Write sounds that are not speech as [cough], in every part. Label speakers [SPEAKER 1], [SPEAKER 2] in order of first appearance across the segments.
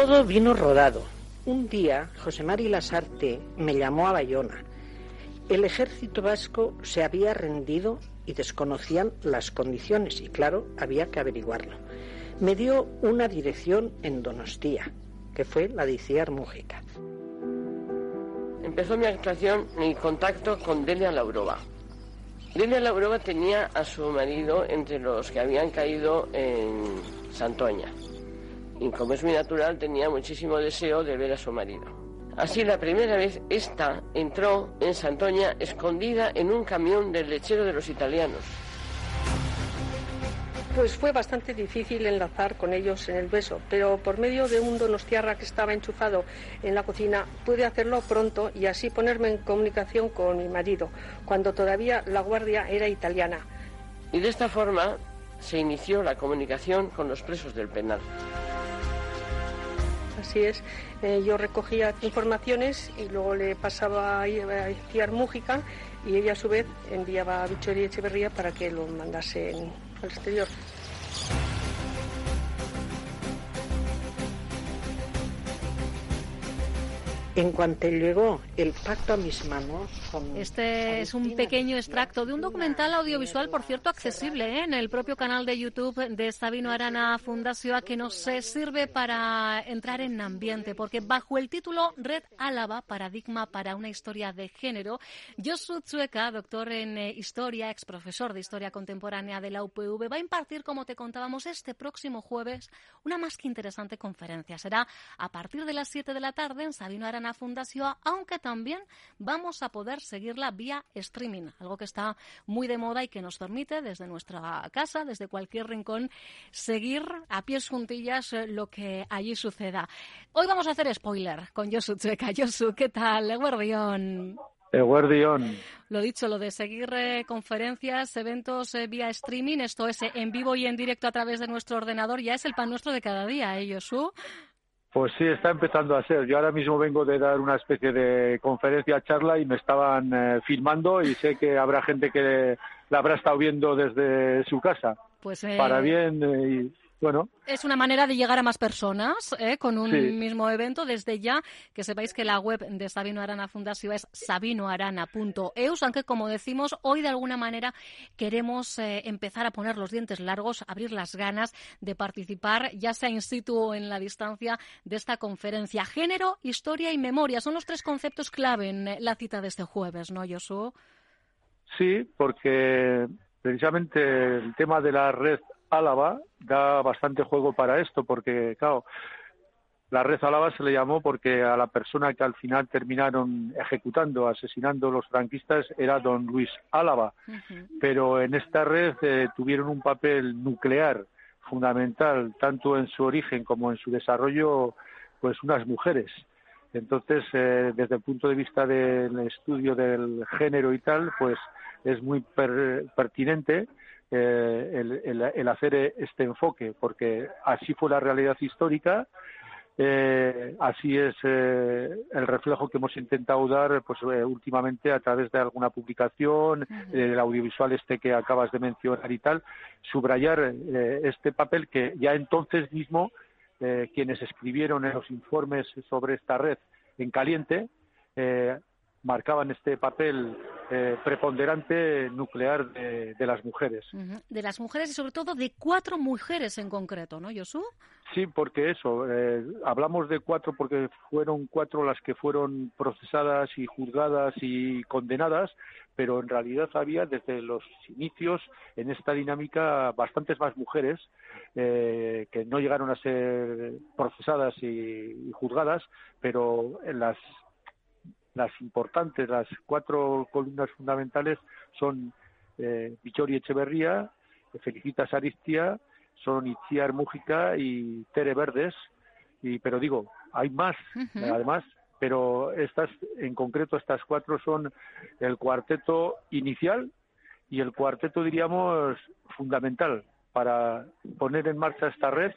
[SPEAKER 1] Todo vino rodado. Un día, José Mari Lasarte me llamó a Bayona. El ejército vasco se había rendido y desconocían las condiciones y claro, había que averiguarlo. Me dio una dirección en Donostia, que fue la de Iciar Mújica.
[SPEAKER 2] Empezó mi actuación, mi contacto con Delia Laurova. Delia Laurova tenía a su marido entre los que habían caído en Santoña. Y como es muy natural, tenía muchísimo deseo de ver a su marido. Así la primera vez esta entró en Santoña escondida en un camión del lechero de los italianos.
[SPEAKER 3] Pues fue bastante difícil enlazar con ellos en el beso, pero por medio de un donostiarra que estaba enchufado en la cocina pude hacerlo pronto y así ponerme en comunicación con mi marido, cuando todavía la guardia era italiana.
[SPEAKER 2] Y de esta forma se inició la comunicación con los presos del penal.
[SPEAKER 3] Así es, eh, yo recogía informaciones y luego le pasaba a Ciar Mújica y ella a su vez enviaba a Victoria Echeverría para que lo mandasen al exterior.
[SPEAKER 1] En cuanto llegó el pacto a mis manos.
[SPEAKER 4] este es un pequeño extracto de un documental audiovisual, por cierto, accesible ¿eh? en el propio canal de YouTube de Sabino Arana Fundación, que nos sirve para entrar en ambiente, porque bajo el título Red Álava, paradigma para una historia de género, Josu Tsueka, doctor en eh, historia, ex profesor de historia contemporánea de la UPV, va a impartir, como te contábamos, este próximo jueves una más que interesante conferencia. Será a partir de las 7 de la tarde en Sabino Arana Fundación, aunque también vamos a poder seguirla vía streaming, algo que está muy de moda y que nos permite desde nuestra casa, desde cualquier rincón, seguir a pies juntillas eh, lo que allí suceda. Hoy vamos a hacer spoiler con Josu Checa. Josu, ¿qué tal? Guardión.
[SPEAKER 5] Guardión.
[SPEAKER 4] Lo dicho, lo de seguir eh, conferencias, eventos eh, vía streaming, esto es en vivo y en directo a través de nuestro ordenador, ya es el pan nuestro de cada día, ¿eh, Josu?
[SPEAKER 5] Pues sí, está empezando a ser. Yo ahora mismo vengo de dar una especie de conferencia, charla y me estaban eh, filmando y sé que habrá gente que la habrá estado viendo desde su casa.
[SPEAKER 4] Pues
[SPEAKER 5] para eh, bien eh, bueno.
[SPEAKER 4] Es una manera de llegar a más personas ¿eh? con un mismo evento. Desde ya, que sepáis que la web de Sabino Arana Fundación es sabinoarana.eus, aunque como decimos, hoy de alguna manera queremos eh, empezar a poner los dientes largos, abrir las ganas de participar, ya sea in situ o en la distancia, de esta conferencia. Género, historia y memoria son los tres conceptos clave en eh, la cita de este jueves, ¿no, Josu?
[SPEAKER 5] Sí, porque precisamente el tema de la red Álava da bastante juego para esto, porque, claro, la red Álava se le llamó porque a la persona que al final terminaron ejecutando, asesinando los franquistas, era don Luis Álava. Pero en esta red eh, tuvieron un papel nuclear fundamental, tanto en su origen como en su desarrollo, pues unas mujeres. Entonces, eh, desde el punto de vista del estudio del género y tal, pues es muy pertinente eh, el, hacer este enfoque, porque así fue la realidad histórica, eh, así es eh, el reflejo que hemos intentado dar pues últimamente a través de alguna publicación, del audiovisual este que acabas de mencionar y tal, subrayar este papel que ya entonces mismo quienes escribieron en los informes sobre esta red en caliente marcaban este papel eh, preponderante nuclear de, las mujeres.
[SPEAKER 4] De las mujeres y sobre todo de cuatro mujeres en concreto, ¿no, Josu?
[SPEAKER 5] Sí, porque eso, eh, hablamos de cuatro porque fueron cuatro las que fueron procesadas y juzgadas y condenadas, pero en realidad había desde los inicios en esta dinámica bastantes más mujeres eh, que no llegaron a ser procesadas y, y juzgadas, pero en las las importantes, las cuatro columnas fundamentales son eh, Echeverría, Felicitas Aristia, son Itziar Mújica y Tere Verdes, y, pero digo, hay más, además, pero estas, en concreto, estas cuatro son el cuarteto inicial y el cuarteto, diríamos, fundamental para poner en marcha esta red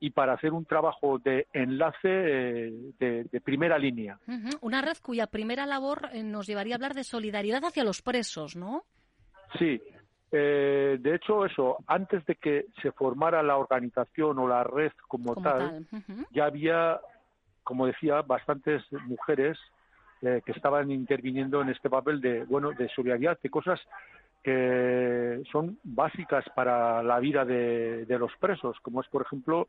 [SPEAKER 5] y para hacer un trabajo de enlace eh, de, primera línea.
[SPEAKER 4] Una red cuya primera labor eh, nos llevaría a hablar de solidaridad hacia los presos, ¿no?
[SPEAKER 5] Sí, Eh, de hecho, eso, antes de que se formara la organización o la red como, tal, ya había, como decía, bastantes mujeres eh, que estaban interviniendo en este papel de, bueno, de solidaridad, de cosas que son básicas para la vida de, de los presos, como es, por ejemplo,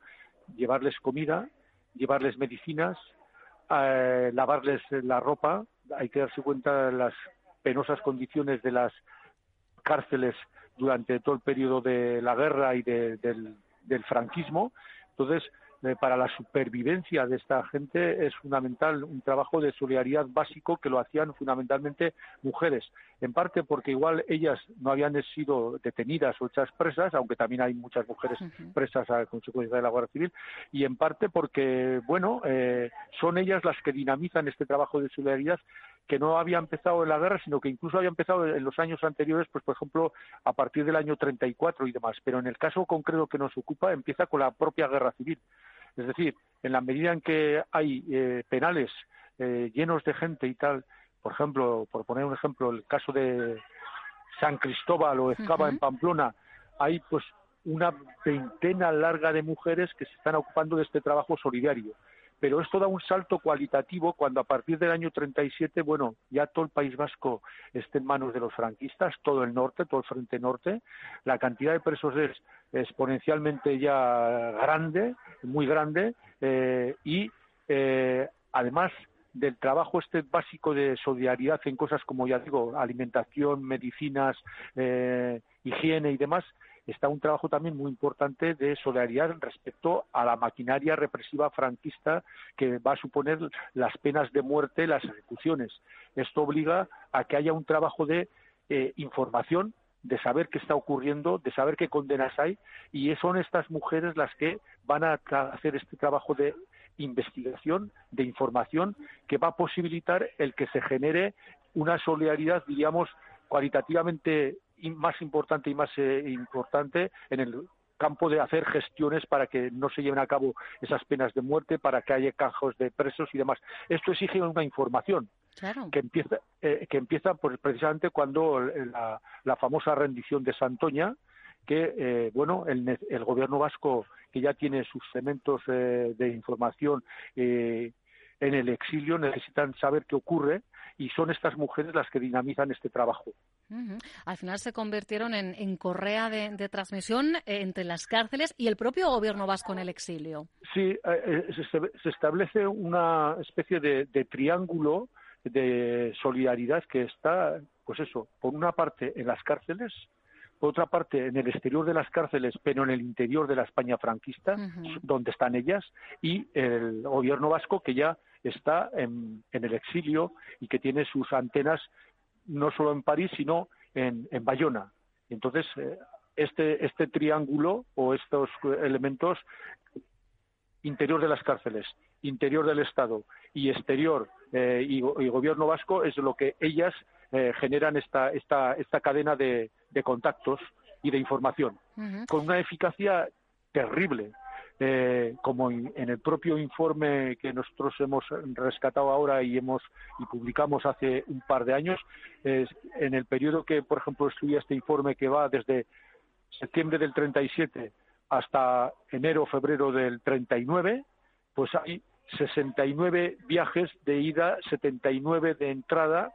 [SPEAKER 5] llevarles comida, llevarles medicinas, eh, lavarles la ropa. Hay que darse cuenta de las penosas condiciones de las cárceles durante todo el periodo de la guerra y del, del franquismo. Entonces, para la supervivencia de esta gente es fundamental un trabajo de solidaridad básico que lo hacían fundamentalmente mujeres, en parte porque igual ellas no habían sido detenidas o hechas presas, aunque también hay muchas mujeres presas a consecuencia de la Guardia Civil, y en parte porque, bueno, eh, son ellas las que dinamizan este trabajo de solidaridad que no había empezado en la guerra, sino que incluso había empezado en los años anteriores, pues por ejemplo, a partir del año 34 y demás. Pero en el caso concreto que nos ocupa, empieza con la propia guerra civil. Es decir, en la medida en que hay eh, penales eh, llenos de gente y tal, por ejemplo, por poner un ejemplo, el caso de San Cristóbal o Escava en Pamplona, hay pues una veintena larga de mujeres que se están ocupando de este trabajo solidario pero esto da un salto cualitativo cuando a partir del año 37, bueno, ya todo el País Vasco esté en manos de los franquistas, todo el norte, todo el frente norte, la cantidad de presos es exponencialmente ya grande, muy grande, eh, y eh, además del trabajo este básico de solidaridad en cosas como ya digo, alimentación, medicinas, eh, higiene y demás, está un trabajo también muy importante de solidaridad respecto a la maquinaria represiva franquista que va a suponer las penas de muerte, las ejecuciones. Esto obliga a que haya un trabajo de eh, información de saber qué está ocurriendo, de saber qué condenas hay, y son estas mujeres las que van a hacer este trabajo de investigación, de información, que va a posibilitar el que se genere una solidaridad, diríamos, cualitativamente más importante y más eh, importante en el campo de hacer gestiones para que no se lleven a cabo esas penas de muerte, para que haya cajos de presos y demás. Esto exige una información que empieza, eh, que empieza pues, precisamente cuando la, famosa rendición de Santoña, que eh, bueno el, el, gobierno vasco que ya tiene sus cementos de información en el exilio necesitan saber qué ocurre y son estas mujeres las que dinamizan este trabajo.
[SPEAKER 4] Al final se convirtieron en, correa de, transmisión eh, entre las cárceles y el propio gobierno vasco en el exilio.
[SPEAKER 5] Sí, eh, eh, se, establece una especie de, de triángulo de solidaridad que está, pues eso, por una parte en las cárceles, por otra parte en el exterior de las cárceles, pero en el interior de la España franquista, donde están ellas, y el gobierno vasco que ya está en, el exilio y que tiene sus antenas no solo en París, sino en, en Bayona. Entonces, eh, este, este triángulo o estos elementos interior de las cárceles, interior del Estado y exterior eh, y, gobierno vasco es lo que ellas eh, generan esta, esta, esta cadena de, de contactos y de información, con una eficacia terrible. Eh, como en el propio informe que nosotros hemos rescatado ahora y hemos y publicamos hace un par de años, en el periodo que, por ejemplo, estudia este informe que va desde septiembre del 37 hasta enero febrero del 39, pues hay 69 viajes de ida, 79 de entrada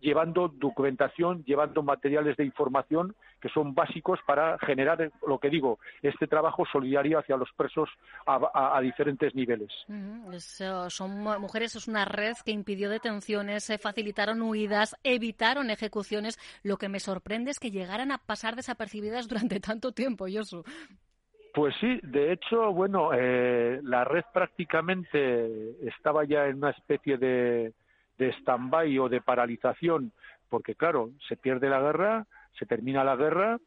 [SPEAKER 5] llevando documentación, llevando materiales de información que son básicos para generar, lo que digo, este trabajo solidario hacia los presos a, diferentes niveles.
[SPEAKER 4] son mujeres, es una red que impidió detenciones, se facilitaron huidas, evitaron ejecuciones. Lo que me sorprende es que llegaran a pasar desapercibidas durante tanto tiempo, Yosu.
[SPEAKER 5] Pues sí, de hecho, bueno, eh, la red prácticamente estaba ya en una especie de, de stand-by o de paralización, porque claro, se pierde la guerra, se termina la guerra,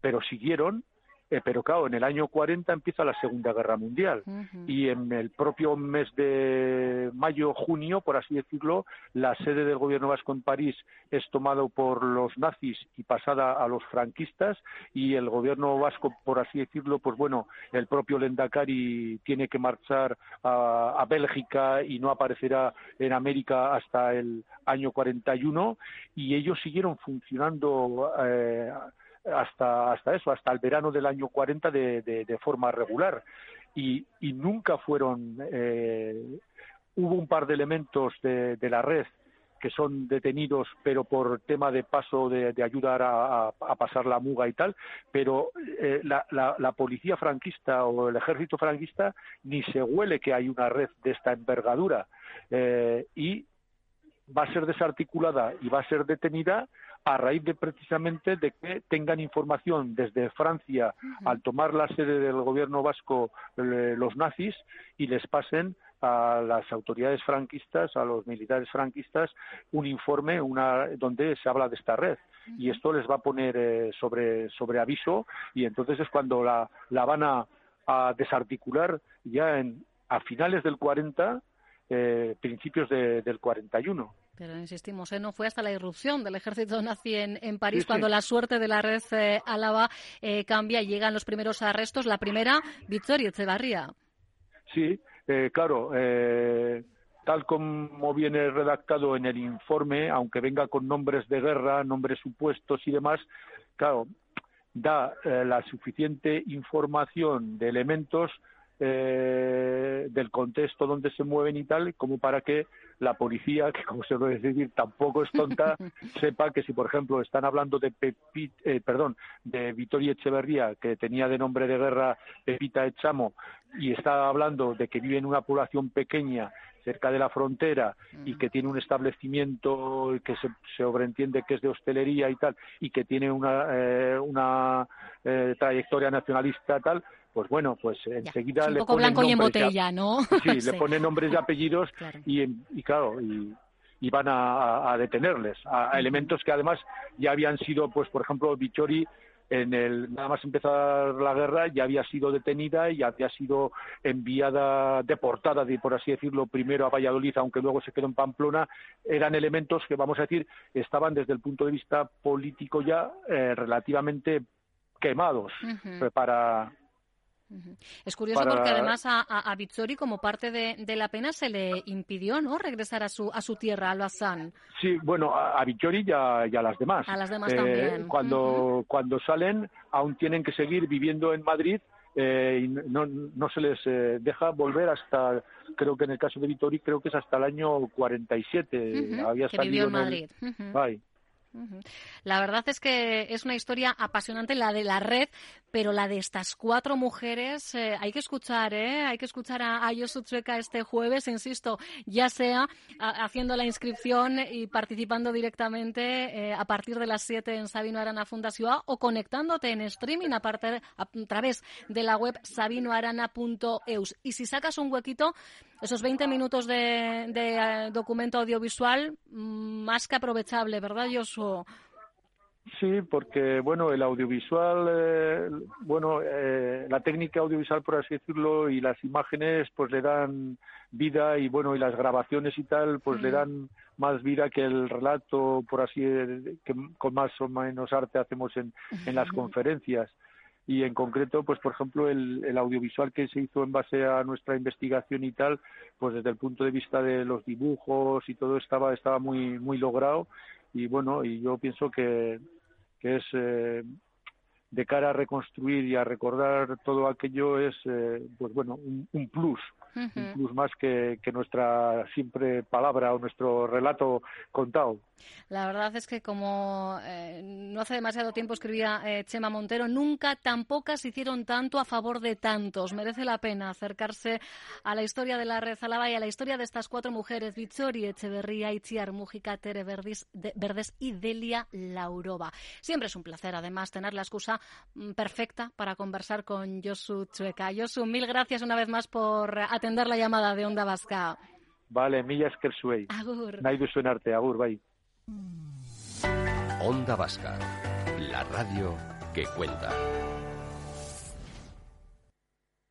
[SPEAKER 5] pero siguieron eh, pero claro, en el año 40 empieza la Segunda Guerra Mundial. Y en el propio mes de mayo, junio, por así decirlo, la sede del gobierno vasco en París es tomado por los nazis y pasada a los franquistas. Y el gobierno vasco, por así decirlo, pues bueno, el propio Lendakari tiene que marchar a, Bélgica y no aparecerá en América hasta el año 41 y ellos siguieron funcionando. Eh, hasta, hasta eso, hasta el verano del año 40 de, de, forma regular. Y, y nunca fueron, eh, hubo un par de elementos de, de la red que son detenidos, pero por tema de paso de, ayudar a, pasar la muga y tal, pero eh, la, policía franquista o el ejército franquista ni se huele que hay una red de esta envergadura eh, y va a ser desarticulada y va a ser detenida a raíz de precisamente de que tengan información desde Francia al tomar la sede del gobierno vasco los nazis y les pasen a las autoridades franquistas, a los militares franquistas, un informe una, donde se habla de esta red. Y esto les va a poner eh, sobre, sobre aviso y entonces es cuando la, la van a, desarticular ya en, a finales del 40, eh, principios de, del 41.
[SPEAKER 4] Pero insistimos, ¿eh? no fue hasta la irrupción del ejército nazi en, en París cuando la suerte de la red eh, Álava eh, cambia y llegan los primeros arrestos. La primera, Victoria Echevarría.
[SPEAKER 5] Sí, eh, claro, eh, tal como viene redactado en el informe, aunque venga con nombres de guerra, nombres supuestos y demás, claro, da la suficiente información de elementos eh, del contexto donde se mueven y tal, como para que la policía, [laughs] que como se puede decir, tampoco es tonta, [laughs] sepa que si, por ejemplo, están hablando de Pepit, eh, perdón, de Vitoria Echeverría, que tenía de nombre de guerra Pepita Echamo, y está hablando de que vive en una población pequeña cerca de la frontera y que tiene un establecimiento que se, sobreentiende que es de hostelería y tal y que tiene una, eh, una eh, trayectoria nacionalista tal pues bueno, pues enseguida
[SPEAKER 4] le poco blanco y en botella, ¿no?
[SPEAKER 5] Sí, le [laughs] pone nombres y [laughs] apellidos Y, y, claro, y, y van a, detenerles a, elementos que además ya habían sido, pues por ejemplo, Vichori en el nada más empezar la guerra ya había sido detenida y había sido enviada deportada por así decirlo primero a Valladolid aunque luego se quedó en Pamplona. Eran elementos que vamos a decir estaban desde el punto de vista político ya eh, relativamente quemados para
[SPEAKER 4] es curioso porque además a, a, como parte de, la pena se le impidió no regresar a su a su tierra, a Lausanne.
[SPEAKER 5] Sí, bueno, a, a y a, las demás.
[SPEAKER 4] A las demás eh, también.
[SPEAKER 5] Cuando, cuando salen aún tienen que seguir viviendo en Madrid eh, y no, no se les eh, deja volver hasta, creo que en el caso de Vittori, creo que es hasta el año 47.
[SPEAKER 4] Había que vivió en Madrid. La verdad es que es una historia apasionante la de la red, pero la de estas cuatro mujeres eh, hay que escuchar, ¿eh? Hay que escuchar a, a este jueves, insisto, ya sea haciendo la inscripción y participando directamente eh, a partir de las 7 en Sabino Arana Fundación o conectándote en streaming a, a través de la web sabinoarana.eus. Y si sacas un huequito, esos 20 minutos de, eh, documento audiovisual, mm, más que aprovechable, ¿verdad, Josu?
[SPEAKER 5] Sí, porque bueno, el audiovisual, eh, bueno, eh, la técnica audiovisual, por así decirlo, y las imágenes, pues le dan vida y bueno, y las grabaciones y tal, pues le dan más vida que el relato, por así, que con más o menos arte hacemos en, en las conferencias [laughs] y en concreto, pues por ejemplo, el, el, audiovisual que se hizo en base a nuestra investigación y tal, pues desde el punto de vista de los dibujos y todo estaba estaba muy muy logrado. Y bueno, y yo pienso que, que es eh, de cara a reconstruir y a recordar todo aquello es, eh, pues bueno, un, un plus un plus más que, nuestra siempre palabra o nuestro relato contado.
[SPEAKER 4] La verdad es que como eh, no hace demasiado tiempo escribía eh, Chema Montero, nunca tan pocas hicieron tanto a favor de tantos. Merece la pena acercarse a la historia de la Red Alaba y a la historia de estas cuatro mujeres, Vichori Echeverría, Itziar Mújica, Tere Verdes, Verdes y Delia Laurova. Siempre es un placer, además, tener la excusa perfecta para conversar con Josu Chueca. Josu, mil gracias una vez más por atender la llamada de Onda Vasca.
[SPEAKER 5] Vale, mila esker zuei.
[SPEAKER 4] Agur.
[SPEAKER 5] Nahi duzuen arte, agur, bai.
[SPEAKER 6] Onda Vasca, la radio que cuenta.